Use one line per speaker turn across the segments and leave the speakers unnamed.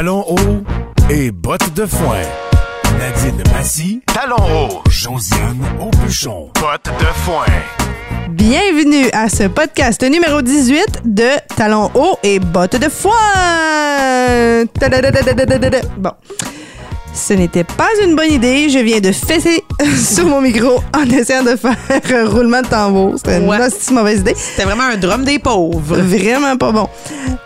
Talons hauts et bottes de foin. Nadine Massy, talons hauts. Josiane Aubuchon, bottes de foin.
Bienvenue à ce podcast numéro 18 de Talons hauts et bottes de foin. Bon. Ce n'était pas une bonne idée. Je viens de fesser sur mon micro en essayant de faire un roulement de tambour. C'était une
Ouais.
mauvaise idée.
C'était vraiment un drum des pauvres.
Vraiment pas bon.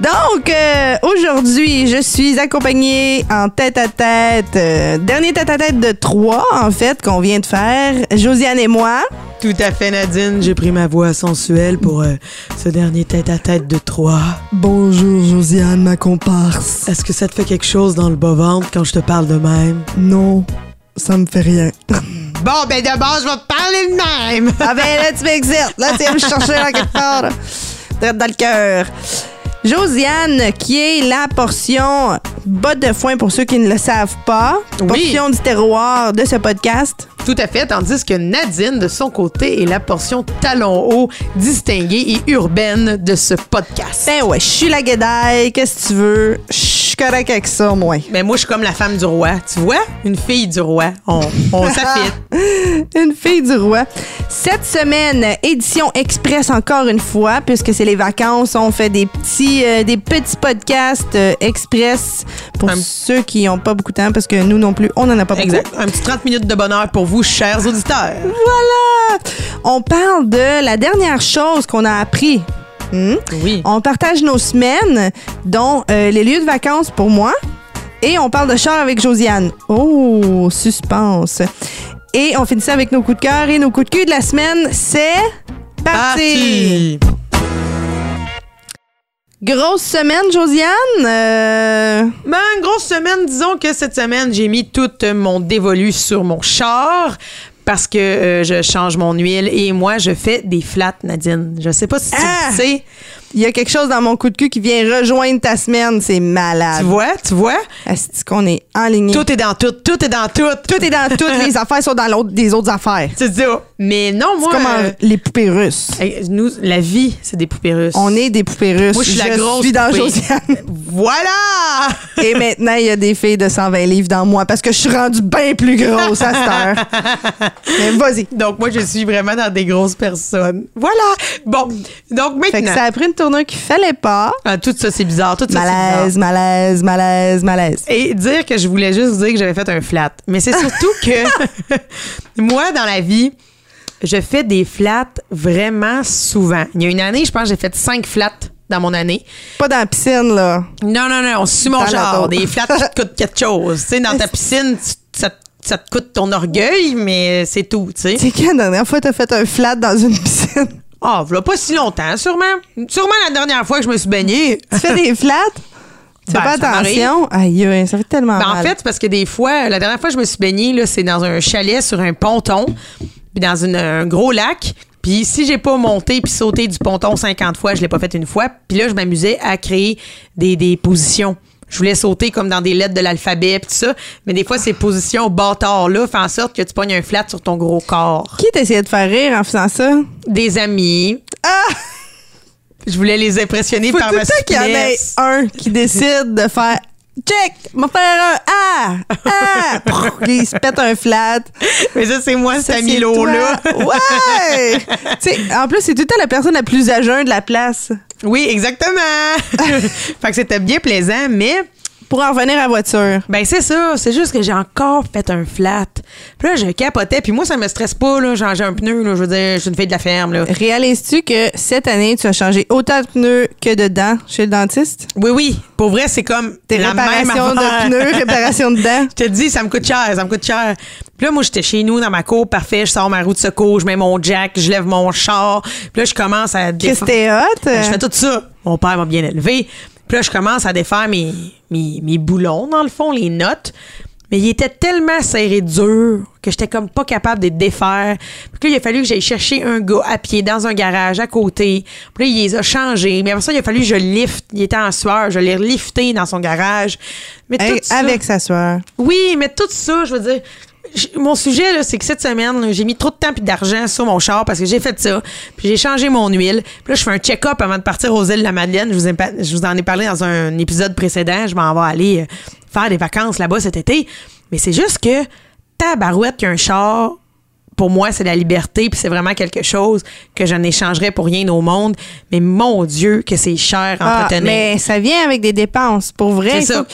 Donc, euh, aujourd'hui, je suis accompagnée en tête-à-tête. euh, dernier tête-à-tête de trois, en fait, qu'on vient de faire. Josiane et moi.
Tout à fait, Nadine. J'ai pris ma voix sensuelle pour euh, ce dernier tête-à-tête de trois.
Bonjour, Josiane, ma comparse.
Est-ce que ça te fait quelque chose dans le bas-ventre quand je te parle de même?
Non, ça me fait rien.
Bon, ben d'abord, je vais te parler de même.
Ah ben là, tu m'exerces. Là, tu viens me chercher dans quelque part. là. Direct dans le cœur. Josiane, qui est la portion botte de foin pour ceux qui ne le savent pas.
Oui.
Portion du terroir de ce podcast.
Tout à fait, tandis que Nadine, de son côté, est la portion talon haut, distinguée et urbaine de ce podcast.
Ben ouais, je suis la guédaille, qu'est-ce que tu veux? Je suis correct avec ça, moi.
Mais moi, je suis comme la femme du roi. Tu vois? Une fille du roi. On, on s'affite.
Une fille du roi. Cette semaine, édition express encore une fois, puisque c'est les vacances, on fait des petits, euh, des petits podcasts euh, express pour
Un-
ceux qui n'ont pas beaucoup de temps, parce que nous non plus, on n'en a pas beaucoup.
Exact. Un petit 30 minutes de bonheur pour vous, chers auditeurs.
Voilà! On parle de la dernière chose qu'on a appris. Hmm?
Oui.
On partage nos semaines, dont euh, les lieux de vacances pour moi. Et on parle de char avec Josiane. Oh, suspense. Et on finit ça avec nos coups de cœur. Et nos coups de cul de la semaine, c'est parti!
Parti.
Grosse semaine, Josiane? Euh,
Ben, une grosse semaine, disons que cette semaine, j'ai mis tout mon dévolu sur mon char parce que euh, je change mon huile et moi, je fais des flats, Nadine. Je sais pas si tu
Ah!
le sais.
Il y a quelque chose dans mon coup de cul qui vient rejoindre ta semaine. C'est malade.
Tu vois, tu vois?
Est-ce qu'on est enligné?
Tout est dans tout, tout est dans tout.
Tout est dans toutes les affaires sont dans l'autre des autres affaires.
C'est ça. Mais non, moi,
C'est comme en-
euh,
les poupées russes.
nous, la vie, c'est des poupées russes.
On est des poupées russes.
Moi, je suis la grosse
suis dans
poupée.
Josiane.
Voilà!
Et maintenant, il y a des filles de 120 livres dans moi parce que je suis rendue bien plus grosse à cette heure. Mais vas-y.
Donc, moi, je suis vraiment dans des grosses personnes. Voilà! Bon, donc
Fait que
maintenant...
ça a pris une tournure qu'il fallait pas.
Ah, tout ça, c'est bizarre. Tout ça, c'est bizarre.
Malaise, malaise, malaise, malaise.
Et dire que je voulais juste dire que j'avais fait un flat. Mais c'est surtout que moi, dans la vie, je fais des flats vraiment souvent. Il y a une année, je pense que j'ai fait cinq flats dans mon année.
Pas dans la piscine, là.
Non, non, non, sur mon
Dans
genre. Des flats qui te coûtent quelque chose. Tu sais, dans ta piscine, tu- ça, ça te coûte ton orgueil, mais c'est tout, tu sais.
C'est quand la dernière fois que t'as fait un flat dans une piscine?
Ah, voilà pas si longtemps, sûrement. Sûrement la dernière fois que je me suis baignée.
Tu fais des flats? Tu fais
Ben,
pas attention? Aïe, ça fait tellement
Ben, en
mal.
fait, c'est parce que des fois, la dernière fois que je me suis baignée, là, c'est dans un chalet sur un ponton, puis dans une- un gros lac. Puis si j'ai pas monté puis sauté du ponton 50 fois, je l'ai pas fait une fois. Puis là, je m'amusais à créer des, des positions. Je voulais sauter comme dans des lettres de l'alphabet tout ça. Mais des fois, ces positions bâtards-là font en sorte que tu pognes un flat sur ton gros corps.
Qui t'essayait de faire rire en faisant ça?
Des amis.
Ah!
Je voulais les impressionner
Faut
par
tout
ma
qu'il y en ait un qui décide de faire check, m'a faire un ah, ah, il se pète un flat.
Mais ça, c'est moi, cet ami-là.
Ouais! tu sais, en plus, c'est tout le temps la personne la plus âgée de la place.
Oui, exactement. fait que c'était bien plaisant, mais
Pour en revenir à la voiture.
ben c'est ça. C'est juste que j'ai encore fait un flat. Puis là, je capotais. Puis moi, ça me stresse pas, là, changer un pneu. Là, je veux dire, je suis une fille de la ferme. Là.
Réalises-tu que cette année, tu as changé autant de pneus que de dents chez le dentiste?
Oui, oui. Pour vrai, c'est comme
Tes
la même
de pneus, réparations de dents?
Je te dis, ça me coûte cher, ça me coûte cher. Puis là, moi, j'étais chez nous dans ma cour, parfait. Je sors ma roue de secours, je mets mon jack, je lève mon char. Puis là, je commence à
Qu'est-ce que hot?
Ben, Je fais tout ça. Mon père m'a bien élevé. Puis là, je commence à défaire mes, mes, mes boulons, dans le fond, les notes. Mais il était tellement serré dur que j'étais comme pas capable de les défaire. Puis là, il a fallu que j'aille chercher un gars à pied dans un garage à côté. Puis là, il les a changés. Mais après ça, il a fallu que je le lift. Il était en sueur. Je l'ai lifté dans son garage. Mais
Hey,
tout ça-
avec sa soeur.
oui, mais tout ça, je veux dire, mon sujet, c'est que cette semaine, j'ai mis trop de temps et d'argent sur mon char parce que j'ai fait ça. Puis j'ai changé mon huile. Puis là, je fais un check-up avant de partir aux îles de la Madeleine. Je vous, je vous en ai parlé dans un épisode précédent. Je m'en vais aller euh, faire des vacances là-bas cet été. Mais c'est juste que tabarouette qu'un char, pour moi, c'est la liberté, puis c'est vraiment quelque chose que je n'échangerais pour rien au monde. Mais mon Dieu, que c'est cher à ah, entretenir.
mais ça vient avec des dépenses. Pour vrai, c'est ça.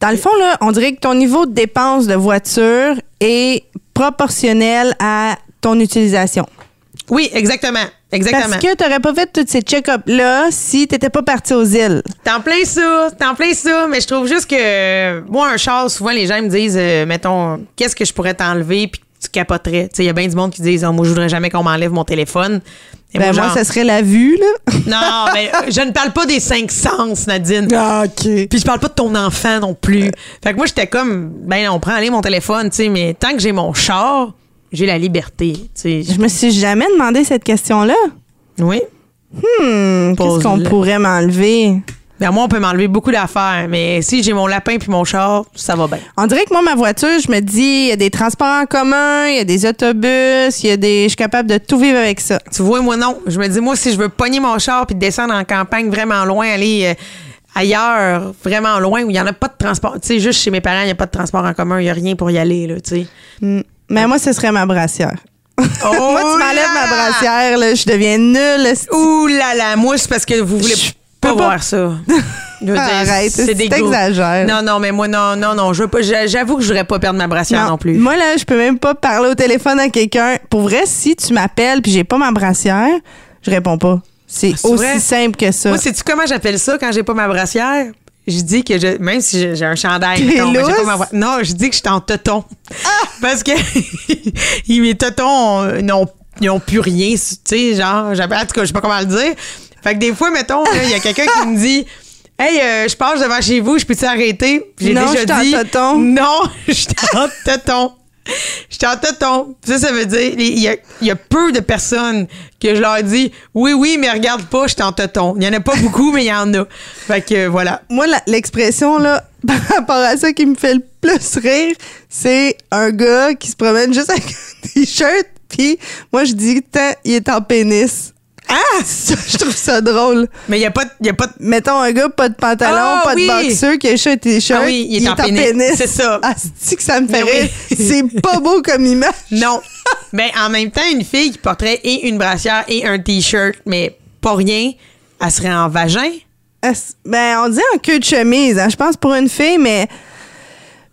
Dans le fond, là, on dirait que ton niveau de dépense de voiture est proportionnel à ton utilisation.
Oui, exactement. Exactement.
Parce que tu n'aurais pas fait tous ces check-ups-là si tu n'étais pas parti aux îles.
T'en plein ça, t'en plein ça, mais je trouve juste que moi, un char, souvent, les gens me disent, euh, mettons, qu'est-ce que je pourrais t'enlever, puis tu capoterais. Il y a bien du monde qui disent, oh, moi, je voudrais jamais qu'on m'enlève mon téléphone.
ben moi, ça serait la vue, là.
non, mais euh, je ne parle pas des cinq sens, Nadine.
Ah, OK.
Puis je parle pas de ton enfant non plus. Fait que moi, j'étais comme, ben, on prend aller mon téléphone, tu sais, mais tant que j'ai mon char, j'ai la liberté.
Je me suis jamais demandé cette question-là.
Oui.
Hmm, qu'est-ce qu'on pourrait m'enlever?
Ben moi, on peut m'enlever beaucoup d'affaires, mais si j'ai mon lapin puis mon char, ça va bien.
On dirait que moi, ma voiture, je me dis, il y a des transports en commun, il y a des autobus, il y a des. Je suis capable de tout vivre avec ça.
Tu vois, moi, non. Je me dis, moi, si je veux pogner mon char puis descendre en campagne vraiment loin, aller. Euh, ailleurs, vraiment loin, où il n'y en a pas de transport. Tu sais, juste chez mes parents, il n'y a pas de transport en commun, il n'y a rien pour y aller, là, tu sais.
Hmm. Mais moi, ce serait ma brassière. moi, tu m'enlèves ma brassière, là, je deviens nulle.
Ouh là là, moi, c'est parce que vous voulez pas, voir ça.
Arrête, c'est exagère.
Non, non, mais moi, non, non, non. J'avoue que je voudrais pas perdre ma brassière non, plus.
Moi, là, je peux même pas parler au téléphone à quelqu'un. Pour vrai, si tu m'appelles puis j'ai pas ma brassière, je réponds pas. C'est ah, aussi simple que ça.
Moi, sais-tu comment j'appelle ça quand j'ai pas ma brassière? je dis que je, même si j'ai un chandail, non, je dis que je suis en teton. Ah! Parce que mes tetons n'ont n'ont plus rien, tu sais, genre, en tout cas, je sais pas comment le dire. Fait que des fois, mettons, il y a quelqu'un qui me dit Hey, euh, je passe devant chez vous, je peux-tu arrêter?
J'ai déjà dit.
Non, je suis en. Je en ton. Ça, ça veut dire, il y a, peu de personnes que je leur dis, oui, oui, mais regarde pas, je suis en. Il y en a pas beaucoup, mais il y en a. Fait que, voilà.
Moi, l'expression, là, par rapport à ça qui me fait le plus rire, c'est un gars qui se promène juste avec un t-shirt, puis moi, je dis, il est en pénis. Ah! je trouve ça drôle.
Mais il n'y a pas Y a pas
Mettons un gars, pas de pantalon, ah, pas de boxeur, qui a un t-shirt.
Ah oui, il est, en, pénis. C'est ça.
Ah, c'est que ça me fait rire? C'est pas beau comme image.
Non. mais en même temps, une fille qui porterait et une brassière et un t-shirt, mais pas rien, elle serait en vagin.
Ben, on dit en queue de chemise, hein, je pense pour une fille, mais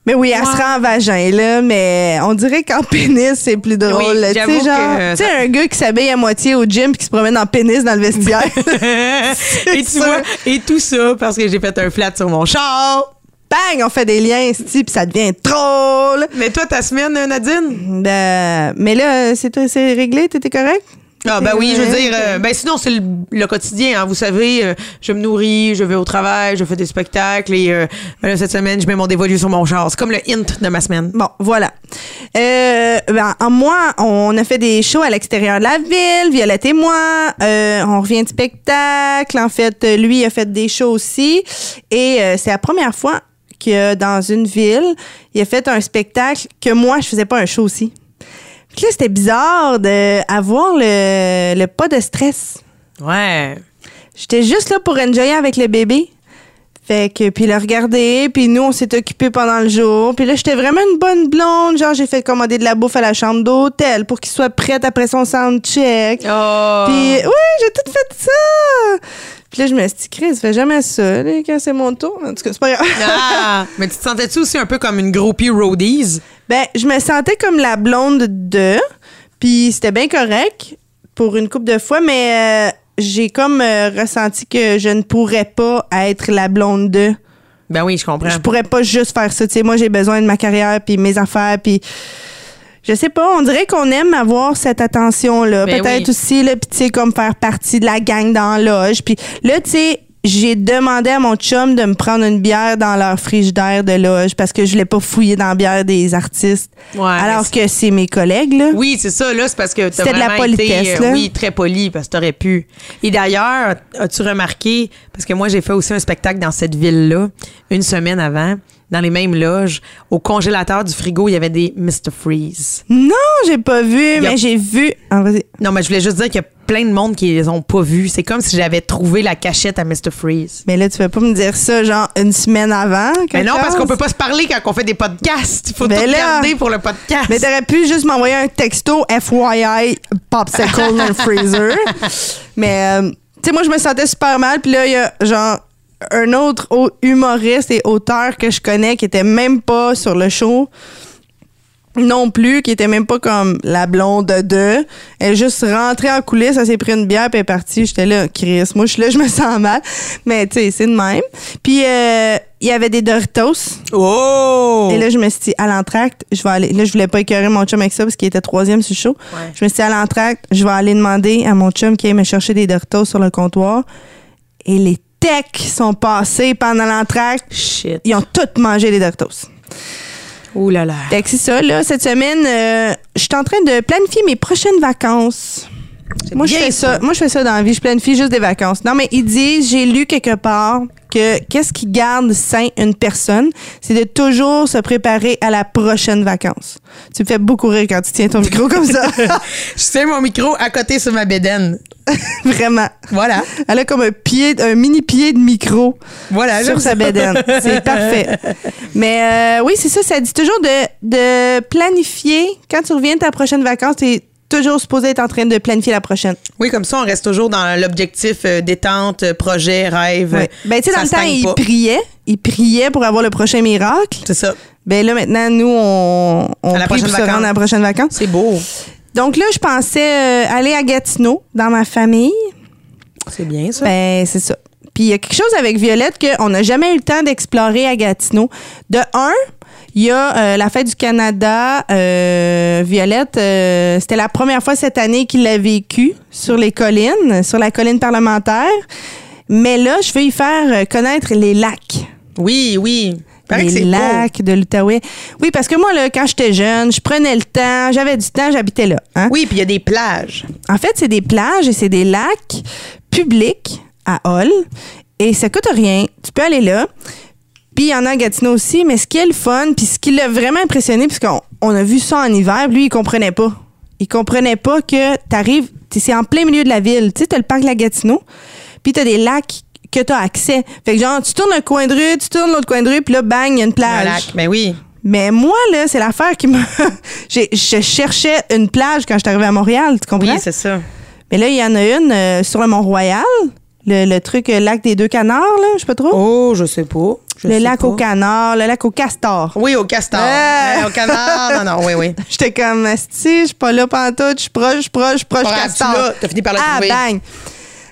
mais oui, elle se rend en vagin, là, mais on dirait qu'en pénis, c'est plus drôle. tu sais, genre, tu sais, un gars qui s'habille à moitié au gym puis qui se promène en pénis dans le vestiaire.
et tu vois, et tout ça parce que j'ai fait un flat sur mon char.
Bang, on fait des liens, puis ça devient drôle.
Mais toi, ta semaine, Nadine?
Ben, mais là, c'est réglé, t'étais correct?
Ah ben oui, je veux dire, euh, ben sinon c'est le, quotidien. Hein, vous savez, euh, je me nourris, je vais au travail, je fais des spectacles et euh, ben cette semaine je mets mon dévolu sur mon char. C'est comme le hint de ma semaine.
Bon, voilà. ben, en moi, on a fait des shows à l'extérieur de la ville, Violette et moi. on revient de spectacle. En fait, lui a fait des shows aussi et c'est la première fois que dans une ville, il a fait un spectacle que moi je faisais pas un show aussi là, c'était bizarre d'avoir le, le pas de stress.
Ouais.
J'étais juste là pour enjoyer avec le bébé. Fait que, puis le regarder, puis nous, on s'est occupés pendant le jour. Puis là, j'étais vraiment une bonne blonde. Genre, j'ai fait commander de la bouffe à la chambre d'hôtel pour qu'il soit prêt après son soundcheck.
Oh.
Puis, oui, j'ai tout fait ça. Puis là, je me suis dit, Chris, fais jamais ça, là, quand c'est mon tour. En tout cas, c'est pas grave.
ah, mais tu te sentais-tu aussi un peu comme une groupie roadies?
Ben, je me sentais comme la blonde de, puis c'était bien correct pour une couple de fois, mais euh, j'ai comme euh, ressenti que je ne pourrais pas être la blonde de.
Ben oui, je comprends.
Je pourrais pas juste faire ça. Tu sais, moi, j'ai besoin de ma carrière, puis mes affaires, puis je sais pas, on dirait qu'on aime avoir cette attention-là. Ben Peut-être aussi, là, puis tu sais, comme faire partie de la gang dans la loge. Puis là, tu sais, j'ai demandé à mon chum de me prendre une bière dans leur frigidaire de loge parce que je l'ai pas fouillé dans la bière des artistes. alors que c'est mes collègues, là.
Oui, c'est ça, là, c'est parce que t'as vraiment de la politesse, été, euh, oui, très poli parce que t'aurais pu. Et d'ailleurs, as-tu remarqué, parce que moi, j'ai fait aussi un spectacle dans cette ville-là, une semaine avant, dans les mêmes loges. Au congélateur du frigo, il y avait des Mr. Freeze.
Non, j'ai pas vu, mais j'ai vu. Ah.
Non, mais je voulais juste dire qu'il y a plein de monde qui les ont pas vus. C'est comme si j'avais trouvé la cachette à Mr. Freeze.
Mais là, tu vas pas me dire ça, genre, une semaine avant.
Mais non, parce qu'on peut pas se parler quand on fait des podcasts. Il faut tout garder pour le podcast.
Mais t'aurais pu juste m'envoyer un texto FYI Popsicle dans le freezer. Mais, euh, tu sais, moi, je me sentais super mal. Puis là, il y a, genre, un autre humoriste et auteur que je connais qui était même pas sur le show non plus, qui était même pas comme la blonde de. Elle est juste rentrée en coulisses, elle s'est pris une bière puis elle est partie. J'étais là, Chris, moi je suis là, je me sens mal. Mais tu sais, c'est de même. Puis euh, il y avait des Doritos.
Oh!
Et là, je me suis dit, à l'entracte, je vais aller. Là, je voulais pas écœurer mon chum avec ça parce qu'il était troisième sur le show. Je me suis dit, à l'entracte, je vais aller demander à mon chum qui aille me chercher des Doritos sur le comptoir. Et les sont passés pendant l'entracte.
Shit.
Ils ont tous mangé les Doritos.
Ouh là là.
c'est ça, là, cette semaine, euh, je suis en train de planifier mes prochaines vacances. Moi, je fais ça. Moi, je fais ça dans la vie. Je planifie juste des vacances. Non, mais ils disent, j'ai lu quelque part que qu'est-ce qui garde sain une personne, c'est de toujours se préparer à la prochaine vacances. Tu me fais beaucoup rire quand tu tiens ton micro comme ça.
je tiens mon micro à côté sur ma bédaine.
Vraiment.
Voilà.
Elle a comme un pied, un mini pied de micro
voilà,
sur sa bédaine. C'est parfait. Mais euh, oui, c'est ça. Ça dit toujours de, de planifier. Quand tu reviens de ta prochaine vacance, toujours supposé être en train de planifier la prochaine.
Oui, comme ça, on reste toujours dans l'objectif euh, détente, euh, projet, rêve. Ouais.
Ben, tu sais, dans le temps, il priait. Il priait pour avoir le prochain miracle.
C'est ça.
Ben là, maintenant, nous, on, on prie pour se rendre à la prochaine vacances.
C'est beau.
Donc là, je pensais euh, aller à Gatineau dans ma famille.
C'est bien, ça.
Ben, c'est ça. Puis il y a quelque chose avec Violette qu'on n'a jamais eu le temps d'explorer à Gatineau. De un, il y a euh, la fête du Canada. Euh, Violette, euh, c'était la première fois cette année qu'il l'a vécu sur les collines, sur la colline parlementaire. Mais là, je veux y faire connaître les lacs.
Oui, oui.
les lacs de l'Outaouais. Oui, parce que moi, là, quand j'étais jeune, je prenais le temps, j'avais du temps, j'habitais là. Hein.
Oui, puis il y a des plages.
En fait, c'est des plages et c'est des lacs publics à Hall. Et ça coûte rien. Tu peux aller là. Puis il y en a à Gatineau aussi, mais ce qui est le fun, puis ce qui l'a vraiment impressionné, puisqu'on on a vu ça en hiver, lui, il comprenait pas. Il comprenait pas que t'arrives, c'est en plein milieu de la ville. Tu sais, t'as le parc de la Gatineau, puis t'as des lacs que t'as accès. Fait que genre, tu tournes un coin de rue, tu tournes l'autre coin de rue, puis là, bang, il y a une plage. Un lac,
ben oui.
Mais moi, là, c'est l'affaire qui m'a... je cherchais une plage quand je suis arrivée à Montréal, tu comprends?
Oui, c'est ça.
Mais là, il y en a une euh, sur le Mont-Royal. Le, truc, le lac des deux canards, là, je sais pas trop.
Oh, je sais pas.
le lac au canard, le lac au castor.
Oui, au castor. Euh. au canard, non, non, oui, oui.
J'étais comme, si, je suis pas là pantoute, je suis proche, je suis proche, je suis proche, castor.
T'as fini par le
ah, bang.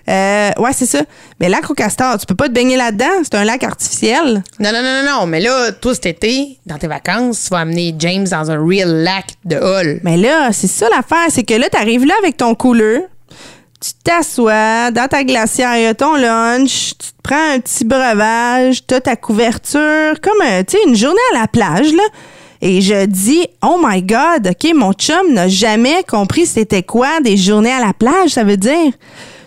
Euh, ouais, c'est ça. Mais lac au castor, tu peux pas te baigner là-dedans. C'est un lac artificiel.
Non, non, non, non, non. Mais là, toi, cet été, dans tes vacances, tu vas amener James dans un real lac de Hull.
Mais là, c'est ça l'affaire. C'est que là, t'arrives là avec ton couleur tu t'assois dans ta glacière, il y a ton lunch, tu te prends un petit breuvage, tu as ta couverture, comme tu sais, une journée à la plage, là. Et je dis, oh my God, OK, mon chum n'a jamais compris c'était quoi des journées à la plage, ça veut dire.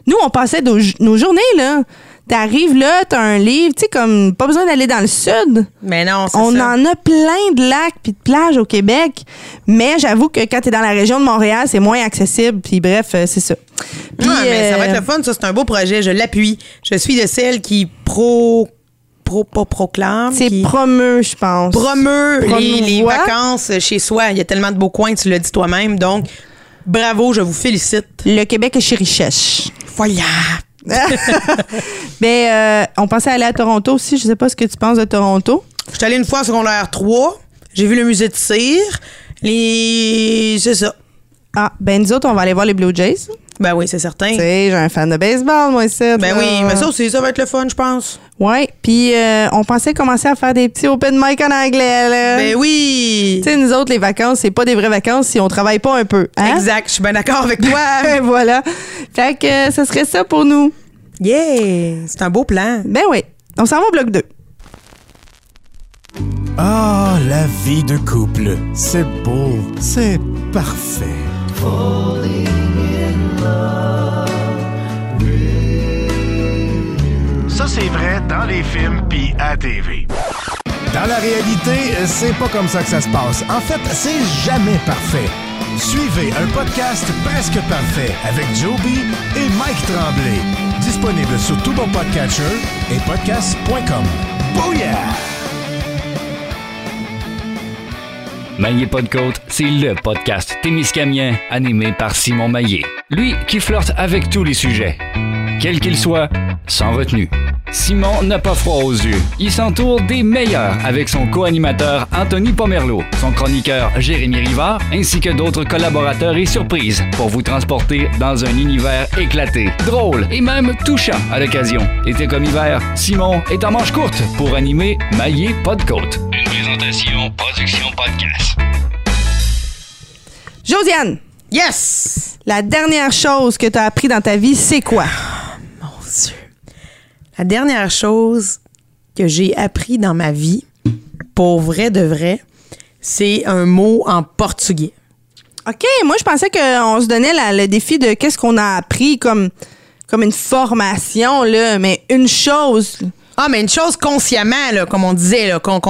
Nous, on passait nos, nos journées, là. T'arrives là, t'as un livre, tu sais, comme pas besoin d'aller dans le sud.
Mais non, c'est
On en a plein de lacs puis de plages au Québec. Mais j'avoue que quand t'es dans la région de Montréal, c'est moins accessible. Puis bref, euh, c'est ça.
Puis, mais ça va être euh, le fun, ça, c'est un beau projet. Je l'appuie. Je suis de celles qui pro pro, pas proclame.
C'est promeut, je pense.
Promeut les, les, vacances chez soi. Il y a tellement de beaux coins, tu l'as dit toi-même. Donc, bravo, je vous félicite.
Le Québec est chez richesse.
Voilà.
Mais euh, on pensait aller à Toronto aussi. Je sais pas ce que tu penses de Toronto.
Je suis allée une fois en secondaire 3. J'ai vu le musée de cire. Les... C'est ça.
Ah, ben nous autres, on va aller voir les Blue Jays.
Ben oui, c'est certain.
Tu sais, j'ai un fan de baseball, moi, ici.
Ben oui, mais ça aussi, ça va être le fun, je pense.
Ouais, puis euh, on pensait commencer à faire des petits open mic en anglais, là.
Ben oui!
Tu sais, nous autres, les vacances, c'est pas des vraies vacances si on travaille pas un peu. Hein?
Exact, je suis bien d'accord avec toi.
voilà. Fait que euh, ça serait ça pour nous.
Yeah! C'est un beau plan.
Ben oui. On s'en va au bloc 2.
Ah, la vie de couple. C'est beau. C'est parfait. Ça, c'est vrai dans les films puis à TV. Dans la réalité, c'est pas comme ça que ça se passe. En fait, c'est jamais parfait. Suivez un podcast presque parfait avec Joby et Mike Tremblay. Disponible sur tout bon podcatcher et podcast.com. Booyah!
Maillé pas c'est le podcast Témiscamien animé par Simon Maillé. Lui qui flirte avec tous les sujets. Quel qu'il soit, sans retenue. Simon n'a pas froid aux yeux. Il s'entoure des meilleurs avec son co-animateur Anthony Pomerleau, son chroniqueur Jérémy Rivard, ainsi que d'autres collaborateurs et surprises pour vous transporter dans un univers éclaté, drôle et même touchant à l'occasion. Été comme hiver, Simon est en manche courte pour animer Maillé Côte. Présentation Production Podcast.
Josiane!
Yes!
La dernière chose que tu as appris dans ta vie, c'est quoi?
Mon Dieu. La dernière chose que j'ai appris dans ma vie, pour vrai de vrai, c'est un mot en portugais.
OK, moi je pensais qu'on se donnait le défi de qu'est-ce qu'on a appris comme, comme une formation, là, mais une chose.
Ah, mais une chose consciemment, là, comme on disait, là, qu'on,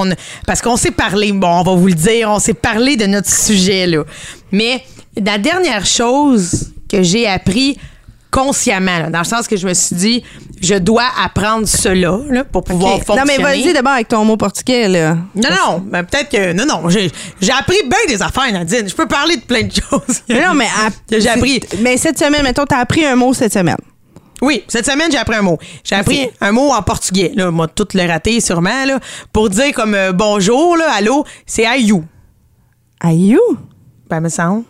parce qu'on s'est parlé, bon, on va vous le dire, on s'est parlé de notre sujet, là. Mais la dernière chose que j'ai appris consciemment, dans le sens que je me suis dit, je dois apprendre cela là, pour pouvoir fonctionner.
Non, mais vas-y d'abord avec ton mot portugais. Là.
Non, non, ben, peut-être que. Non, non, j'ai, appris bien des affaires, Nadine. Je peux parler de plein de choses.
non, mais j'ai appris. Mais cette semaine, mettons, t'as appris un mot cette semaine.
Oui, cette semaine, j'ai appris un mot. J'ai appris un mot en portugais. Là, moi, tout le raté, sûrement, là. Pour dire comme euh, bonjour, là, allô, c'est ayou.
Ayou?
Ben, me semble.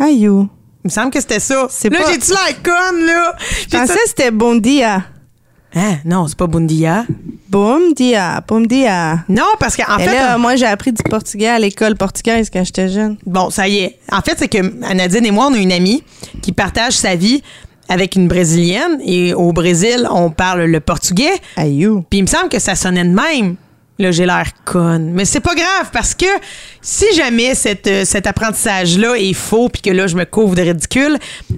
Ayou.
Il me semble que c'était ça. Là, j'ai-tu la conne, là?
Je pensais que c'était bon dia.
Hein? Non, c'est pas bon dia.
Bon dia, bon dia.
Non, parce qu'en fait.
Là, moi, j'ai appris du portugais à l'école portugaise quand j'étais jeune.
Bon, ça y est. En fait, c'est que Nadine et moi, on a une amie qui partage sa vie avec une Brésilienne. Et au Brésil, on parle le portugais.
Ayou.
Puis il me semble que ça sonnait de même. Là, j'ai l'air conne. Mais c'est pas grave parce que si jamais cette, euh, cet apprentissage-là est faux puis que là, je me couvre de ridicule,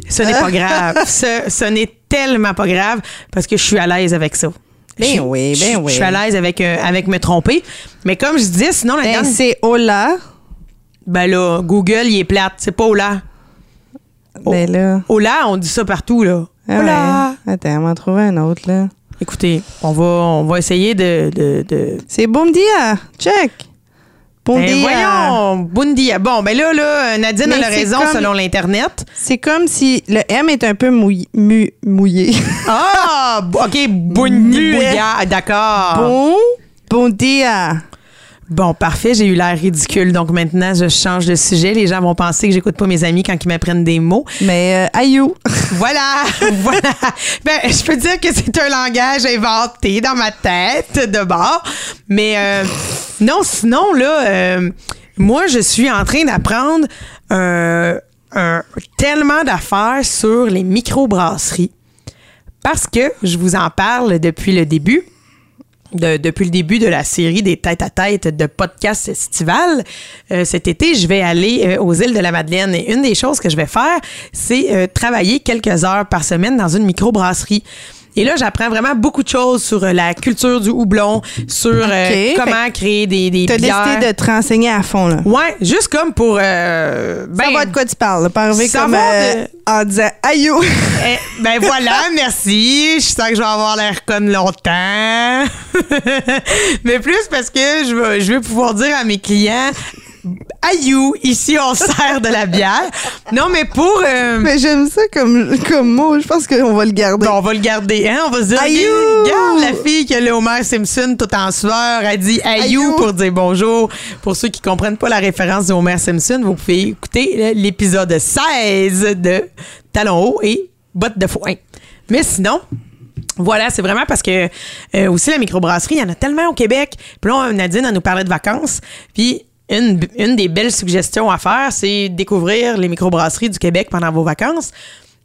ce n'est pas grave. Ce, ce n'est tellement pas grave parce que je suis à l'aise avec ça.
Ben oui, ben oui.
Je suis à l'aise avec, euh, avec me tromper. Mais comme je disais, sinon, la
ben, c'est hola.
Ben là, Google, il est plate. C'est pas hola.
Ben là.
Hola, on dit ça partout, là.
Ah hola. Attends, on va en trouver un autre, là.
Écoutez, on va, on va essayer de.
C'est bon dia. Check.
Bon ben Voyons, bon dia. Bon, ben là, là Nadine a raison selon l'Internet.
C'est comme si le M est un peu mouillé. mouillé.
ah, OK, bon dia. D'accord.
Bon, bon dia.
Bon, parfait, j'ai eu l'air ridicule. Donc maintenant, je change de sujet. Les gens vont penser que j'écoute pas mes amis quand ils m'apprennent des mots.
Mais euh, ayou.
voilà, voilà. Ben, je peux dire que c'est un langage inventé dans ma tête de bord. Mais euh, non, sinon, là, euh, moi, je suis en train d'apprendre un, tellement d'affaires sur les microbrasseries. Parce que je vous en parle depuis le début depuis le début de la série des têtes à tête de podcast estival. Euh, cet été, je vais aller euh, aux îles de la Madeleine et une des choses que je vais faire, c'est euh, travailler quelques heures par semaine dans une microbrasserie. Et là, j'apprends vraiment beaucoup de choses sur euh, la culture du houblon, sur euh, comment créer des, des
T'as décidé de te renseigner à fond, là.
Ouais, juste comme pour... Euh,
ben, ça va de quoi tu parles, pas arriver comme euh, en disant « Aïe!
Eh, ben voilà, merci. Je sens que je vais avoir l'air conne longtemps. Mais plus parce que je veux, je veux pouvoir dire à mes clients Ayou, ici on sert de la bière. Non, mais pour. Euh,
mais j'aime ça comme, comme mot. Je pense qu'on va le garder.
on va le garder, hein? On va se dire. Ayou! Regarde la fille qui a le Homer Simpson tout en sueur. Elle dit Ayou pour dire bonjour. Pour ceux qui comprennent pas la référence de Homer Simpson, vous pouvez écouter l'épisode 16 de Talon haut et bottes de foin. Mais sinon, voilà, c'est vraiment parce que euh, aussi la microbrasserie, il y en a tellement au Québec. Puis là, Nadine, elle nous parlait de vacances. Puis une, des belles suggestions à faire, c'est découvrir les microbrasseries du Québec pendant vos vacances.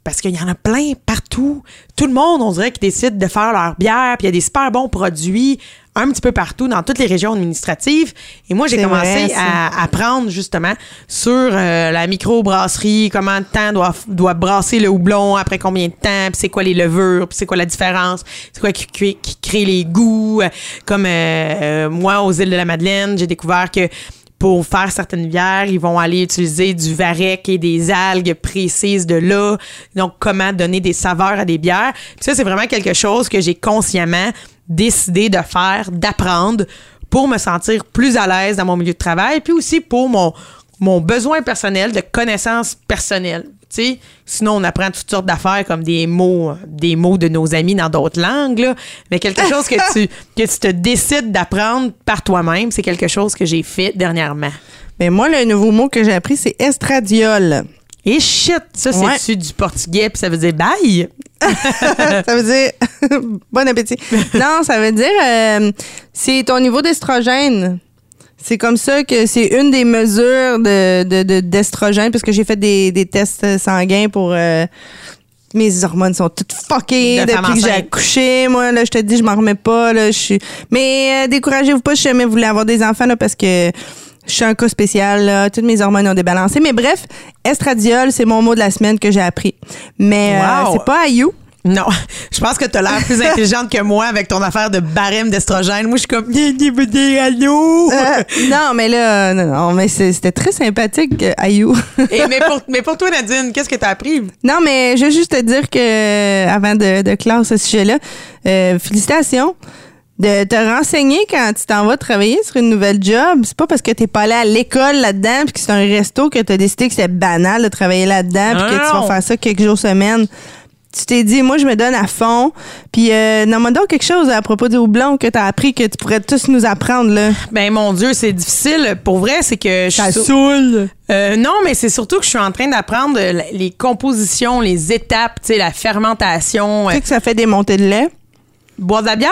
Parce qu'il y en a plein partout. Tout le monde, on dirait, qui décide de faire leur bière, puis il y a des super bons produits un petit peu partout dans toutes les régions administratives. Et moi, j'ai commencé
vrai,
à apprendre justement sur euh, la microbrasserie, comment de temps doit, doit brasser le houblon, après combien de temps, puis c'est quoi les levures, puis c'est quoi la différence, c'est quoi qui, qui- qui crée les goûts. Comme euh, euh, moi, aux îles de la Madeleine, j'ai découvert que pour faire certaines bières, ils vont aller utiliser du varech et des algues précises de là. Donc, comment donner des saveurs à des bières. Puis ça, c'est vraiment quelque chose que j'ai consciemment décidé de faire, d'apprendre pour me sentir plus à l'aise dans mon milieu de travail, puis aussi pour mon, mon besoin personnel de connaissances personnelles. Sinon, on apprend toutes sortes d'affaires comme des mots, des mots de nos amis dans d'autres langues, là. mais quelque chose que tu, que tu te décides d'apprendre par toi-même, c'est quelque chose que j'ai fait dernièrement.
Mais moi, le nouveau mot que j'ai appris, c'est estradiol.
Et shit, ça,
Ouais.
c'est-tu du portugais, puis ça veut dire bye?
ça veut dire bon appétit. Non, ça veut dire euh, c'est ton niveau d'estrogène. C'est comme ça que c'est une des mesures de, de- de- d'estrogène parce que j'ai fait des, des tests sanguins pour euh, mes hormones sont toutes fuckées
De
depuis que j'ai accouché. Moi, là, je te dis, je m'en remets pas. Là, je suis... Mais euh, découragez-vous pas si jamais vous voulez avoir des enfants là, parce que je suis un cas spécial. Là. Toutes mes hormones ont débalancé. Mais bref, estradiol, c'est mon mot de la semaine que j'ai appris. Mais euh, c'est pas Ayou.
Non, je pense que t'as l'air plus intelligente que moi avec ton affaire de barème d'estrogène. Moi, je suis comme, Ni- ni- ni- ni- allô?
Euh, non, mais là, non, non, mais c'était très sympathique, euh, Ayou.
Et, mais, pour, mais pour toi, Nadine, qu'est-ce que t'as appris?
non, mais je veux juste te dire que, euh, avant de, de clore ce sujet-là, euh, félicitations de te renseigner quand tu t'en vas travailler sur une nouvelle job. C'est pas parce que t'es pas allé à l'école là-dedans puis que c'est un resto que t'as décidé que c'est banal de travailler là-dedans puis que tu vas faire ça quelques jours semaine. Tu t'es dit, moi, je me donne à fond. Puis, euh, nomme-moi donc quelque chose à propos du houblon que t'as appris que tu pourrais tous nous apprendre, là.
Ben, mon Dieu, c'est difficile. Pour vrai, c'est que je
Ça
suis.
saoule.
Euh, non, mais c'est surtout que je suis en train d'apprendre euh, les compositions, les étapes, tu sais, la fermentation.
Tu
euh,
sais que ça fait des montées de lait?
boire de la bière?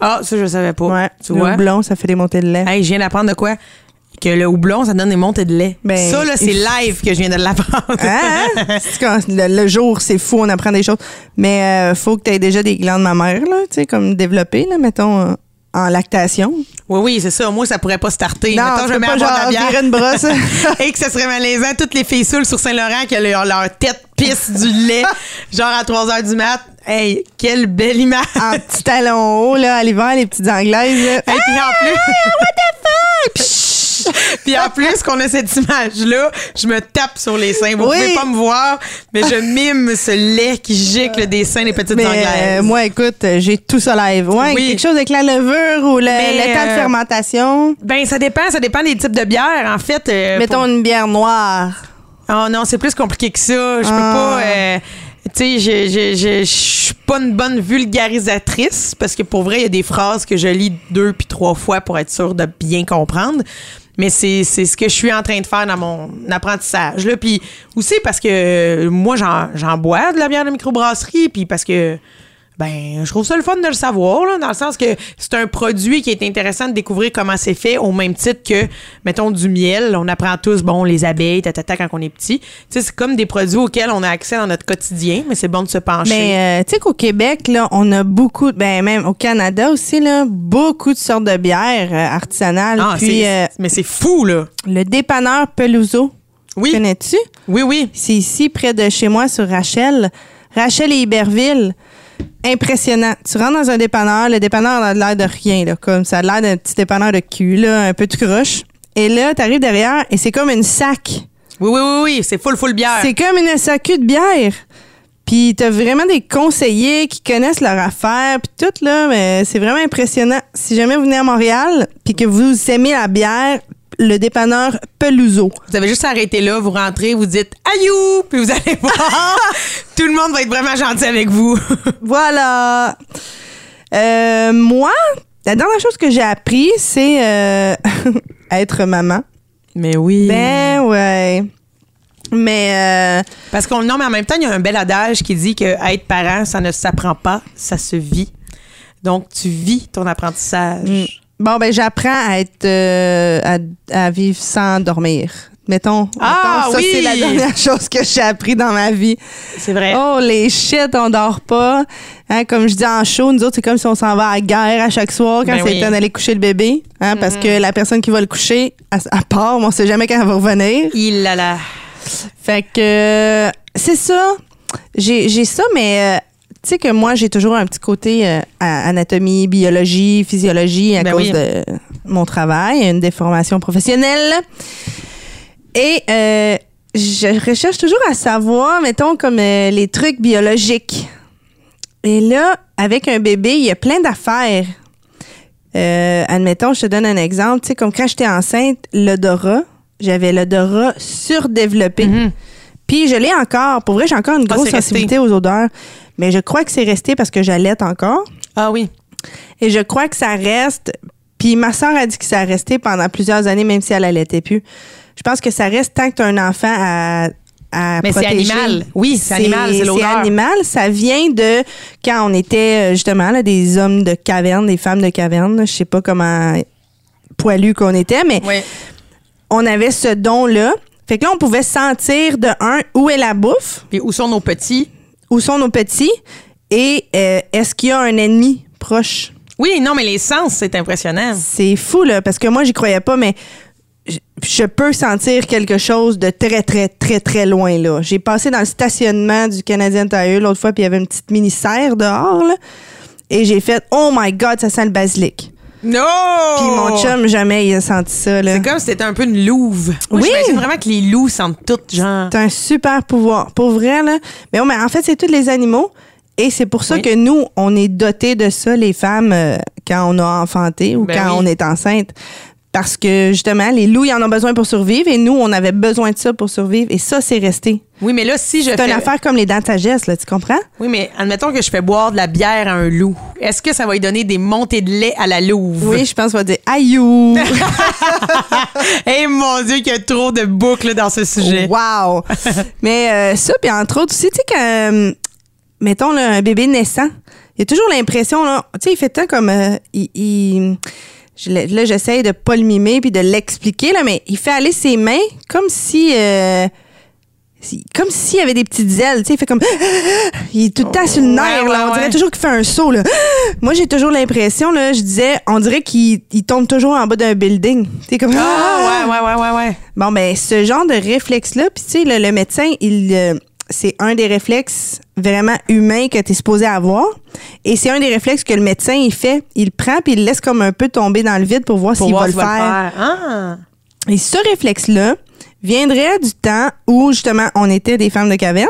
Ah, ça, je savais pas.
Ouais.
Tu
le
vois?
houblon, ça fait des montées de lait.
Hey, je viens d'apprendre de quoi? Que le houblon, ça donne des montées de lait.
Ben,
ça, là, c'est live que je viens de l'apprendre.
Hein? C'est quand- le, le jour, c'est fou, on apprend des choses. Mais euh, faut que tu aies déjà des glandes mammaires, là, tu sais, comme développées, là, mettons, euh, en lactation.
Oui, oui, c'est ça. Moi, ça pourrait pas starter.
Non,
Mettons, je mets
pas
la
genre
bière.
une brosse.
Et que ça serait malaisant. Toutes les filles sur Saint-Laurent qui ont leur, leur tête pisse du lait, genre à 3 h du mat. Hey, quelle belle image.
en petits talons hauts, là, à l'hiver, les petites anglaises.
Et puis en plus. Puis en plus qu'on a cette image-là, je me tape sur les seins. Vous
Oui.
pouvez pas me voir, mais je mime ce lait qui gicle des seins des petites
Mais
anglaises.
euh, moi, écoute, euh, j'ai tout ça live. Ouais,
Oui.
quelque chose avec la levure ou le,
Mais,
le temps de
euh,
fermentation?
Ben, ça dépend, ça dépend des types de bières. En fait, euh,
Mettons
pour-
une bière noire.
Oh non, c'est plus compliqué que ça. Je peux
Ah.
pas. euh, tu sais, je- je je- je suis pas une bonne vulgarisatrice parce que pour vrai, il y a des phrases que je lis deux puis trois fois pour être sûre de bien comprendre. Mais c'est ce que je suis en train de faire dans mon apprentissage. Là. Puis aussi parce que euh, moi, j'en j'en bois de la bière de microbrasserie. Puis parce que ben, je trouve ça le fun de le savoir, là, dans le sens que c'est un produit qui est intéressant de découvrir comment c'est fait, au même titre que, mettons, du miel. On apprend tous, bon, les abeilles, tatata, quand on est petit. Tu sais, c'est comme des produits auxquels on a accès dans notre quotidien, mais c'est bon de se pencher.
Mais euh, tu sais qu'au Québec, là, on a beaucoup, ben même au Canada aussi, là, beaucoup de sortes de bières euh, artisanales.
Ah,
Puis
c'est-
euh,
mais c'est fou, là.
le dépanneur Peluso,
Oui,
connais-tu?
oui, oui.
C'est ici, près de chez moi, sur Rachel. Rachel et Iberville. Impressionnant. Tu rentres dans un dépanneur, le dépanneur a l'air de rien, là, comme ça a l'air d'un petit dépanneur de cul, là, un peu de croche. Et là, t'arrives derrière et c'est comme une sac.
Oui, oui, oui, oui. C'est full, full bière.
C'est comme une SAQ de bière. Puis t'as vraiment des conseillers qui connaissent leur affaire, puis tout là, mais c'est vraiment impressionnant. Si jamais vous venez à Montréal, puis que vous aimez la bière, le dépanneur Peluso.
Vous avez juste arrêté là, vous rentrez, vous dites Aïou! Puis vous allez voir. Tout le monde va être vraiment gentil avec vous.
Voilà. Euh, moi, la dernière chose que j'ai appris, c'est euh, être maman.
Mais oui.
Ben ouais. Mais euh,
Parce qu'on non, mais en même temps, il y a un bel adage qui dit que être parent, ça ne s'apprend pas, ça se vit. Donc, tu vis ton apprentissage.
Bon ben j'apprends à être euh, à, à vivre sans dormir. Mettons,
Ah,
mettons, ça,
oui!
c'est la dernière chose que j'ai appris dans ma vie.
C'est vrai.
Oh, les shit, on dort pas. Hein, comme je dis en show, nous autres, c'est comme si on s'en va à la guerre à chaque soir quand
Ben
c'est
oui.
temps d'aller coucher le bébé. Hein, Parce que la personne qui va le coucher, à, à part, on sait jamais quand elle va revenir.
Il a la.
Fait que euh, c'est ça. J'ai j'ai ça, mais euh, tu sais que moi, j'ai toujours un petit côté euh, anatomie, biologie, physiologie à
Ben
cause
oui.
de mon travail, une déformation professionnelle. Et euh, je recherche toujours à savoir, mettons, comme euh, les trucs biologiques. Et là, avec un bébé, il y a plein d'affaires. Admettons, je te donne un exemple. Tu sais, comme quand j'étais enceinte, l'odorat, j'avais l'odorat surdéveloppé. Puis je l'ai encore. Pour vrai, j'ai encore une.
Ah,
grosse
resté.
sensibilité aux odeurs. Mais je crois que c'est resté parce que j'allaite encore.
Ah oui.
Et je crois que ça reste. Puis ma soeur a dit que ça a resté pendant plusieurs années, même si elle allaitait plus. Je pense que ça reste tant que tu as un enfant à. à
Mais c'est animal. Oui, c'est animal, c'est l'odeur.
C'est animal. Ça vient de quand on était euh, justement là, des hommes de caverne, des femmes de caverne. Je sais pas comment poilus qu'on était, mais
Oui.
on avait ce don-là. Fait que là, on pouvait sentir de un où est la bouffe,
Puis où sont nos petits?
Où sont nos petits? Et euh, est-ce qu'il y a un ennemi proche?
Oui, non, mais les sens, c'est impressionnant.
C'est fou, là, parce que moi, j'y croyais pas, mais je, peux sentir quelque chose de très, très, très, très loin, là. J'ai passé dans le stationnement du Canadien Tire l'autre fois, puis il y avait une petite mini-serre dehors, là. Et j'ai fait, oh my God, ça sent le basilic.
Non!
Puis mon chum, jamais il a senti ça, là.
C'est comme si c'était un peu une louve. Moi,
Oui.
j'imagine vraiment que les loups sentent toutes, genre.
C'est un super pouvoir. Pour vrai, là. Mais, oh, mais en fait, c'est tous les animaux. Et c'est pour ça
Oui.
que nous, on est dotés de ça, les femmes, euh, quand on a enfanté ou
Ben
quand
oui.
on est enceinte. Parce que, justement, les loups, ils en ont besoin pour survivre et nous, on avait besoin de ça pour survivre. Et ça, c'est resté.
Oui, mais là, si je
C'est
fais.
une affaire comme les dents de sagesse, là, tu comprends?
Oui, mais admettons que je fais boire de la bière à un loup. Est-ce que ça va lui donner des montées de lait à la louve?
Oui, je pense qu'on va dire aïou!
Eh mon Dieu, qu'il y a trop de boucles dans ce sujet.
Wow! Mais euh, ça, puis entre autres aussi, tu sais, quand, euh, mettons, là, un bébé naissant, il y a toujours l'impression, là, tu sais, il fait tant comme. euh, il, il- je là, j'essaye de pas le mimer puis de l'expliquer, là, mais il fait aller ses mains comme si. euh, si- comme s'il y avait des petites ailes, tu sais, il fait comme il est tout le temps sur le
Ouais,
nerf, là,
ouais,
on dirait
ouais.
toujours qu'il fait un saut là. Moi, j'ai toujours l'impression là, je disais, on dirait qu'il il tombe toujours en bas d'un building. Tu comme
Ah, ouais, ouais, ouais, ouais, ouais.
Bon, ben, ce genre de réflexe-là, puis tu sais, le, le médecin, il, euh, c'est un des réflexes vraiment humains que tu es supposé avoir. Et c'est un des réflexes que le médecin, il fait. Il prend, puis il le laisse comme un peu tomber dans le vide pour voir s'il va le
s'il
faire.
Ah.
Et ce réflexe-là viendrait du temps où, justement, on était des femmes de caverne,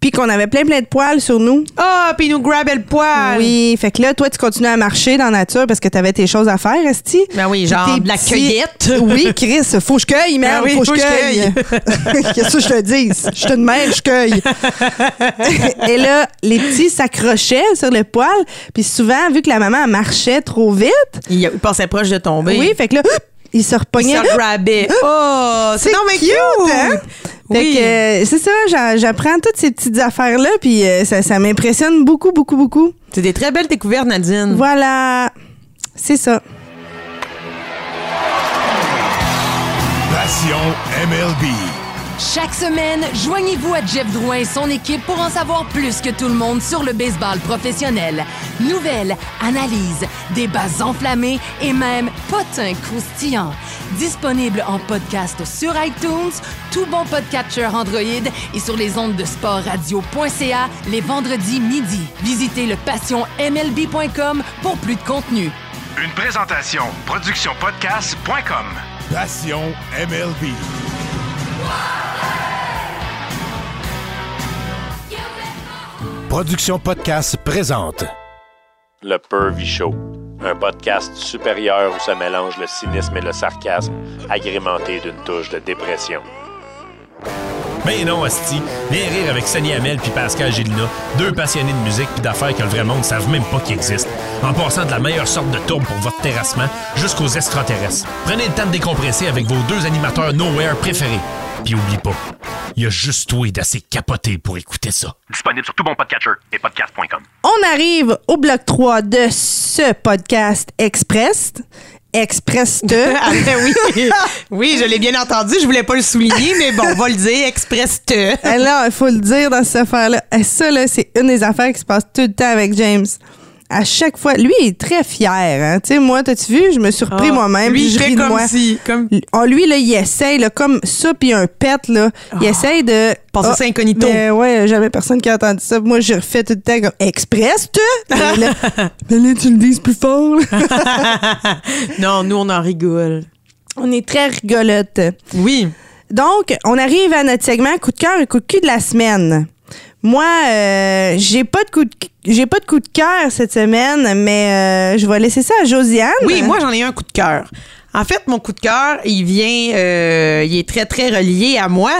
puis qu'on avait plein, plein de poils sur nous.
Ah, puis il nous grabait le poil.
Oui, fait que là, toi, tu continues à marcher dans la nature parce que tu avais tes choses à faire, Esti.
Ben oui,
Puis
genre de la cueillette.
Oui, Chris, faut que je cueille, merde,
Ben oui,
faut que je cueille. Qu'est-ce que je te dis? Je te demande, je cueille. Et là, les petits s'accrochaient sur le poil, puis souvent, vu que la maman marchait trop vite,
Il, il passait proche de tomber.
oui, fait que là, ils se
il
repognaient.
se grabait. Oh, c'est
C'est
non mais
cute,
cute.
hein? Fait
Oui.
que euh, c'est ça, j'a- j'apprends toutes ces petites affaires-là, puis euh, ça, ça m'impressionne beaucoup, beaucoup, beaucoup.
C'est des très belles découvertes, Nadine.
Voilà, c'est ça.
Passion MLB.
Chaque semaine, joignez-vous à Jeff Drouin et son équipe pour en savoir plus que tout le monde sur le baseball professionnel. Nouvelles, analyses, débats enflammés et même potins croustillants. Disponible en podcast sur iTunes, tout bon podcatcher Android et sur les ondes de sportradio.ca les vendredis midi. Visitez le passionmlb.com pour plus de contenu.
Une présentation productionpodcast.com.
Passion MLB. Production Podcast présente.
Le Pervy Show, un podcast supérieur où se mélange le cynisme et le sarcasme, agrémenté d'une touche de dépression.
Ben non, Asti. Viens rire avec Sonny Hamel puis Pascal Gélina, deux passionnés de musique puis d'affaires que le vrai monde ne savent même pas qu'ils existent, en passant de la meilleure sorte de tourbe pour votre terrassement jusqu'aux extraterrestres. Prenez le temps de décompresser avec vos deux animateurs Nowhere préférés. Puis oublie pas, il y a juste toi d'assez capoté pour écouter ça.
Disponible sur tout bon podcatcher et podcast.com.
On arrive au bloc 3 de ce podcast express. Express Te.
Ah, ben oui. oui, je l'ai bien entendu. Je voulais pas le souligner, mais bon, on va le dire. Express te.
Là, il faut le dire dans cette affaire-là. Ça, là, c'est une des affaires qui se passe tout le temps avec James. À chaque fois, lui, il est très fier. Hein? Tu sais, moi, t'as-tu vu? Je me suis repris
Ah,
moi-même.
lui,
je ris de
comme
moi.
si- comme-
Oh, lui, là, il essaye, là, comme ça, puis un pet, là. Il essaye de.
Passer
Ah,
ça incognito.
Mais ouais, jamais personne qui a entendu ça. Moi, je refais tout le temps comme Express, tu? Mais là, mais là, tu le dises plus fort.
non, nous, on en rigole.
On est très rigolote.
Oui.
Donc, on arrive à notre segment coup de cœur et coup de cul de la semaine. Moi, euh, j'ai pas de coup de j'ai pas de coup de cœur cette semaine, mais euh, je vais laisser ça à Josiane.
Oui, moi, j'en ai un coup de cœur. En fait, mon coup de cœur, il vient, euh, il est très, très relié à moi.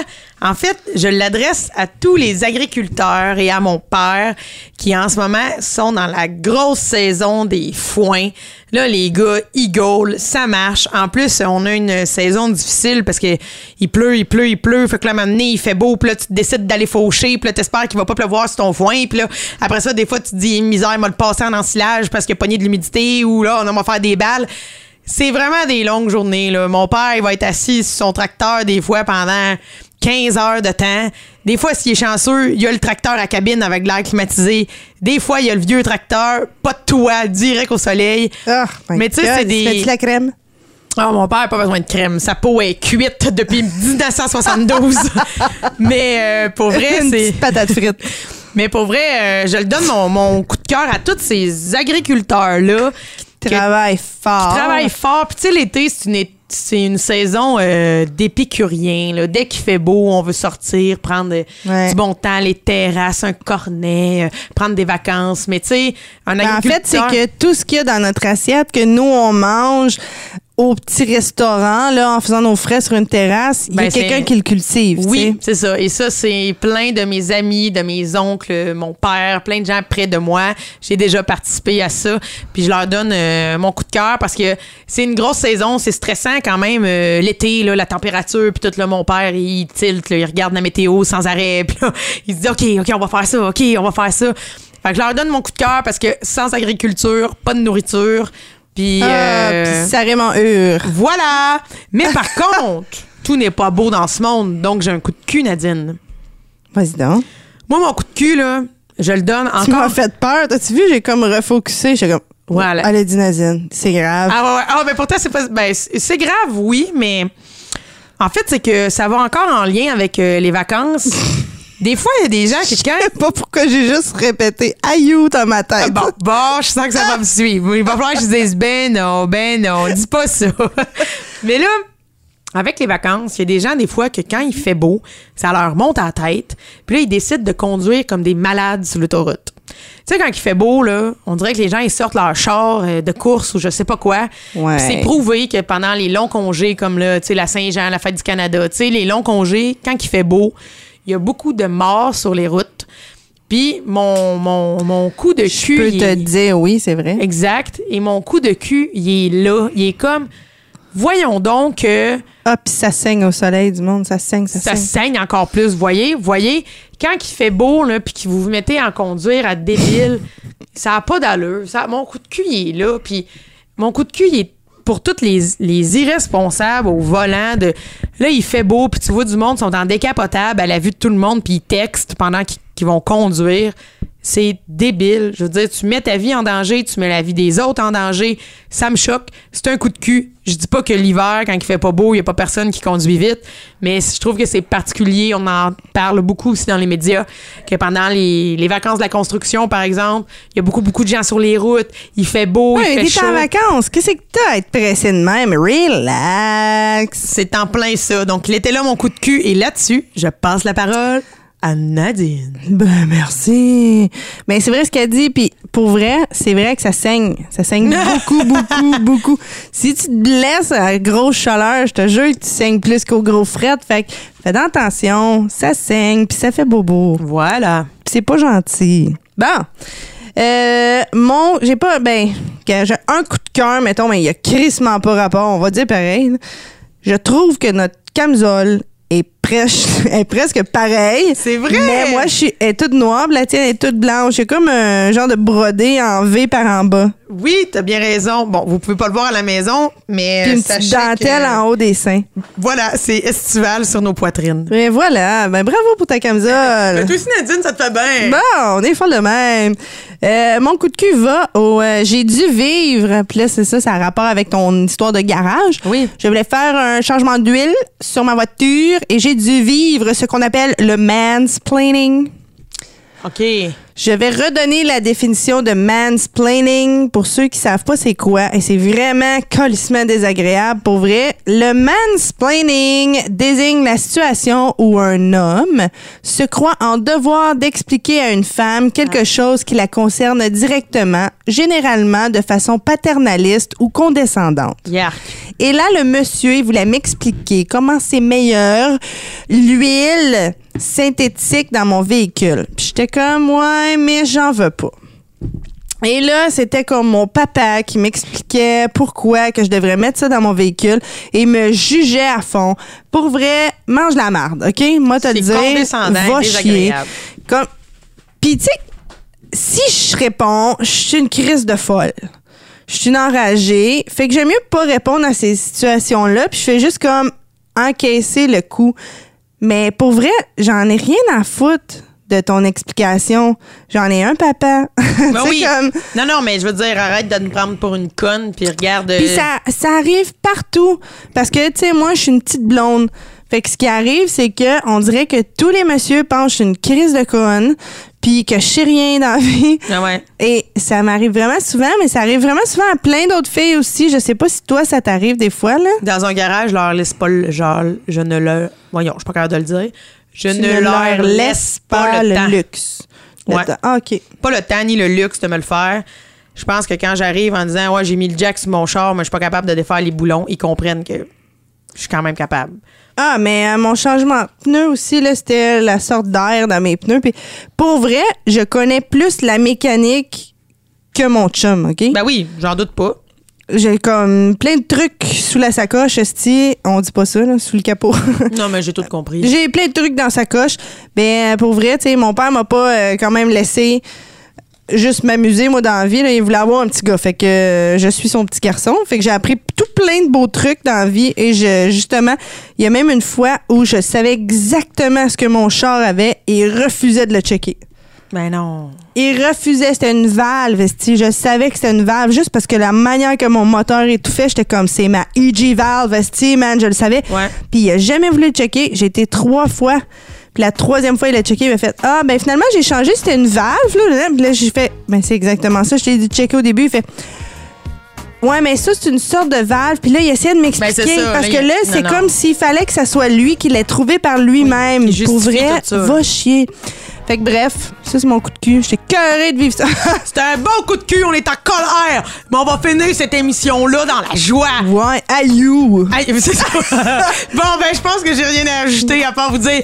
En fait, je l'adresse à tous les agriculteurs et à mon père qui, en ce moment, sont dans la grosse saison des foins. Là, les gars, Eagle, ça marche. En plus, on a une saison difficile parce que il pleut, il pleut, il pleut. Fait que là, à il fait beau. Puis là, tu décides d'aller faucher. Puis là, t'espères qu'il va pas pleuvoir sur ton foin. Puis là, après ça, des fois, tu te dis, misère, m'a le passer en ensilage parce qu'il a pogné de l'humidité ou là, on va faire des balles. C'est vraiment des longues journées. Là. Mon père, il va être assis sur son tracteur des fois pendant 15 heures de temps. Des fois, s'il est chanceux, il y a le tracteur à cabine avec l'air climatisé. Des fois, il y a le vieux tracteur, pas de toit, direct au soleil.
Ah,
Mais tu sais, c'est des-
fais-tu la crème?
Ah, mon père n'a pas besoin de crème. Sa peau est cuite depuis 1972. Mais euh, pour vrai,
Une
c'est.
petite patate frite.
Mais pour vrai, euh, je le donne mon, mon coup de cœur à tous ces agriculteurs-là que-
Travaille fort.
qui travaillent fort. Puis tu sais, l'été, c'est une, c'est une saison euh, d'épicuriens. là. Dès qu'il fait beau, on veut sortir, prendre euh,
Ouais.
du bon temps, les terrasses, un cornet, euh, prendre des vacances. Mais tu sais, un
Ben, en fait, c'est
agriculteur...
que tout ce qu'il y a dans notre assiette, que nous, on mange au petit restaurant, là, en faisant nos frais sur une terrasse, il y a
Ben,
quelqu'un qui le cultive.
Oui, c'est ça. Et ça, c'est plein de mes amis, de mes oncles, mon père, plein de gens près de moi. J'ai déjà participé à ça. Puis je leur donne euh, mon coup de cœur parce que c'est une grosse saison. C'est stressant quand même. euh, L'été, là, la température, puis tout, là, mon père, il tilt, là, il regarde la météo sans arrêt. Puis là, il se dit, OK, OK, on va faire ça. OK, on va faire ça. Fait que je leur donne mon coup de cœur parce que sans agriculture, pas de nourriture. Puis...
Ah,
euh,
ça vraiment hure.
voilà. Mais par contre, tout n'est pas beau dans ce monde. Donc, j'ai un coup de cul, Nadine.
Vas-y donc.
Moi, mon coup de cul, là, je le donne
Tu m'as
encore.
fait peur. T'as-tu vu? J'ai comme refocusé. J'ai comme.
Voilà.
Allez, Dinazine. C'est grave.
Ah, ouais, ouais. Ah, mais pourtant, c'est pas. Ben, c'est c'est grave, oui, mais. En fait, c'est que ça va encore en lien avec euh, les vacances. Des fois, il y a des gens qui.
Je sais pas pourquoi j'ai juste répété aïou dans ma tête?
Bon, bon, je sens que ça va me suivre. Il va falloir que je dise ben non, ben non, dis pas ça. Mais là, avec les vacances, il y a des gens, des fois, que quand il fait beau, ça leur monte à la tête. Puis là, ils décident de conduire comme des malades sur l'autoroute. Tu sais, quand il fait beau, là, on dirait que les gens, ils sortent leur char euh, de course ou je sais pas quoi.
Ouais.
Puis C'est prouvé que pendant les longs congés, comme là, tu sais, la Saint-Jean, la fête du Canada, tu sais, les longs congés, quand il fait beau, il y a beaucoup de morts sur les routes. Puis mon, mon, mon coup de
Je
cul.
peux
il
te
est-
dire, oui, c'est vrai.
Exact. Et mon coup de cul, il est là. Il est comme. Voyons donc que
Ah, puis ça saigne au soleil du monde. Ça saigne, ça,
ça
saigne.
saigne encore plus. Voyez, voyez, quand il fait beau, là, puis que vous vous mettez en conduire à débile, ça n'a pas d'allure. Ça, mon coup de cul, il est là. Puis mon coup de cul, il est pour toutes les, les irresponsables au volant de là il fait beau puis tu vois du monde sont en décapotable à la vue de tout le monde puis ils textent pendant qu'ils vont conduire c'est débile je veux dire tu mets ta vie en danger tu mets la vie des autres en danger ça me choque c'est un coup de cul je dis pas que l'hiver quand il fait pas beau il y a pas personne qui conduit vite mais je trouve que c'est particulier on en parle beaucoup aussi dans les médias que pendant les, les vacances de la construction par exemple il y a beaucoup beaucoup de gens sur les routes il fait beau
Ouais,
il fait
t'es en
chaud
vacances. Qu'est-ce que t'as à être pressé de même? Relax.
C'est en plein ça. Donc, il était là, mon coup de cul. Et là-dessus, je passe la parole à Nadine.
Ben, merci. Mais c'est vrai ce qu'elle dit, puis pour vrai, c'est vrai que ça saigne. Ça saigne beaucoup, beaucoup, beaucoup. Si tu te blesses à grosse chaleur, je te jure que tu saignes plus qu'au gros fret. Fait que fais attention, ça saigne, puis ça fait bobo.
Voilà.
C'est pas gentil. Bon. Euh, mon, j'ai pas, ben, j'ai un coup de cœur, mettons, mais il y a crissement pas rapport, on va dire pareil. Je trouve que notre camisole est, presque est presque pareil.
C'est vrai!
Mais moi, je suis, elle est toute noire, la tienne est toute blanche. C'est comme un genre de brodé en V par en bas.
Oui, t'as bien raison. Bon, vous pouvez pas le voir à la maison, mais
Puis une petite dentelle
que-
en haut des seins.
Voilà, c'est estival sur nos poitrines.
Mais voilà, ben bravo pour ta camisole.
Mais toi aussi, Nadine, ça te fait bien.
Bon, on est folle de même. Euh, mon coup de cul va au euh, J'ai dû vivre. Puis là, c'est ça, ça a rapport avec ton histoire de garage.
Oui.
Je voulais faire un changement d'huile sur ma voiture et j'ai dû vivre ce qu'on appelle le mansplaining.
OK.
Je vais redonner la définition de mansplaining pour ceux qui savent pas c'est quoi et c'est vraiment colissement désagréable pour vrai. Le mansplaining désigne la situation où un homme se croit en devoir d'expliquer à une femme quelque chose qui la concerne directement, généralement de façon paternaliste ou condescendante.
Yark.
Et là, le monsieur, il voulait m'expliquer comment c'est meilleur l'huile synthétique dans mon véhicule. J'étais comme, ouais, mais j'en veux pas. Et là, c'était comme mon papa qui m'expliquait pourquoi que je devrais mettre ça dans mon véhicule et me jugeait à fond. Pour vrai, mange la marde, OK? Moi, te dire, va chier. Comme... Puis, tu sais, si je réponds, je suis une crise de folle. Je suis une enragée. Fait que j'aime mieux pas répondre à ces situations-là. Puis je fais juste comme encaisser le coup. Mais pour vrai, j'en ai rien à foutre de ton explication. J'en ai un, papa.
Ben oui.
comme-
Non, non, mais je veux dire, arrête de nous prendre pour une conne, puis regarde.
Puis
euh,
ça, ça arrive partout. Parce que, tu sais, moi, je suis une petite blonde. Fait que ce qui arrive, c'est que on dirait que tous les messieurs pensent une crise de conne, puis que je sais rien dans la vie.
Ah ouais.
Et ça m'arrive vraiment souvent, mais ça arrive vraiment souvent à plein d'autres filles aussi. Je sais pas si toi, ça t'arrive des fois, là.
Dans un garage, je leur laisse pas le. Genre, je ne leur. Voyons, je suis pas capable de le dire. Je ne, leur laisse pas, le, temps.
luxe. Le
Ouais.
temps. Ah, OK.
Pas le temps ni le luxe de me le faire. Je pense que quand j'arrive en disant, ouais, j'ai mis le jack sur mon char, mais je suis pas capable de défaire les boulons, ils comprennent que je suis quand même capable.
Ah, mais euh, mon changement de pneu aussi, là, c'était la sorte d'air dans mes pneus. Puis pour vrai, je connais plus la mécanique que mon chum, OK?
Ben oui, j'en doute pas.
J'ai comme plein de trucs sous la sacoche, esti. On dit pas ça, là, sous le capot.
Non, mais j'ai tout compris.
J'ai plein de trucs dans sa coche. Ben, pour vrai, tu sais, mon père m'a pas euh, quand même laissé juste m'amuser, moi, dans la vie. là. Il voulait avoir un petit gars. Fait que euh, je suis son petit garçon. Fait que j'ai appris tout plein de beaux trucs dans la vie. Et je, justement, il y a même une fois où je savais exactement ce que mon char avait et il refusait de le checker.
Ben non.
Il refusait, c'était une valve, esti. Je savais que c'était une valve juste parce que la manière que mon moteur étouffait, j'étais comme c'est ma EG valve, esti, man, je le savais.
Ouais.
Puis il a jamais voulu le checker. J'ai été trois fois. Puis la troisième fois, il a checké, il m'a fait Ah, ben finalement, j'ai changé, c'était une valve. Là. Puis là, j'ai fait Ben, c'est exactement ça. Je t'ai dit checker au début. Il fait Ouais, mais ça, c'est une sorte de valve. Puis là, il essayait de m'expliquer.
Ben, ça.
parce
Là,
que là, c'est comme s'il fallait que ça soit lui qui l'ait trouvé par lui-même.
Oui, il
Pour vrai,
tout ça.
va chier. Fait que bref, ça, c'est mon coup de cul. J'étais cœurée de vivre ça.
C'était un bon coup de cul, on est en colère, mais on va finir cette émission-là dans la joie.
ouais, aïe
Aïe, c'est ça. bon, ben, je pense que j'ai rien à ajouter à part vous dire.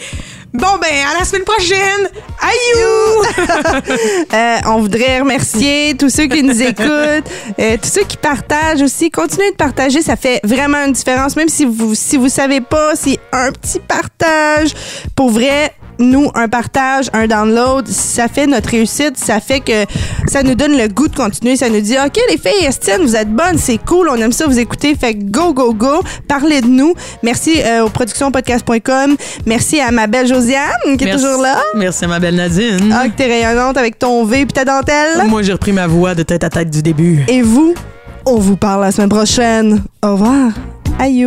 Bon, ben, à la semaine prochaine. Aïe!
Euh, on voudrait remercier tous ceux qui nous écoutent, euh, tous ceux qui partagent aussi. Continuez de partager, ça fait vraiment une différence. Même si vous si vous savez pas, c'est un petit partage. Pour vrai, nous, un partage, un download, ça fait notre réussite. Ça fait que ça nous donne le goût de continuer. Ça nous dit, OK, les filles, Estine, vous êtes bonnes, c'est cool, on aime ça vous écouter. Fait go, go, go. Parlez de nous. Merci euh, au productionpodcast.com. Merci à ma belle Josiane, qui est toujours là.
Merci, ma belle Nadine.
Ah, que t'es rayonnante avec ton V puis ta dentelle.
Moi, j'ai repris ma voix de tête à tête du début.
Et vous, on vous parle la semaine prochaine. Au revoir. Aïe.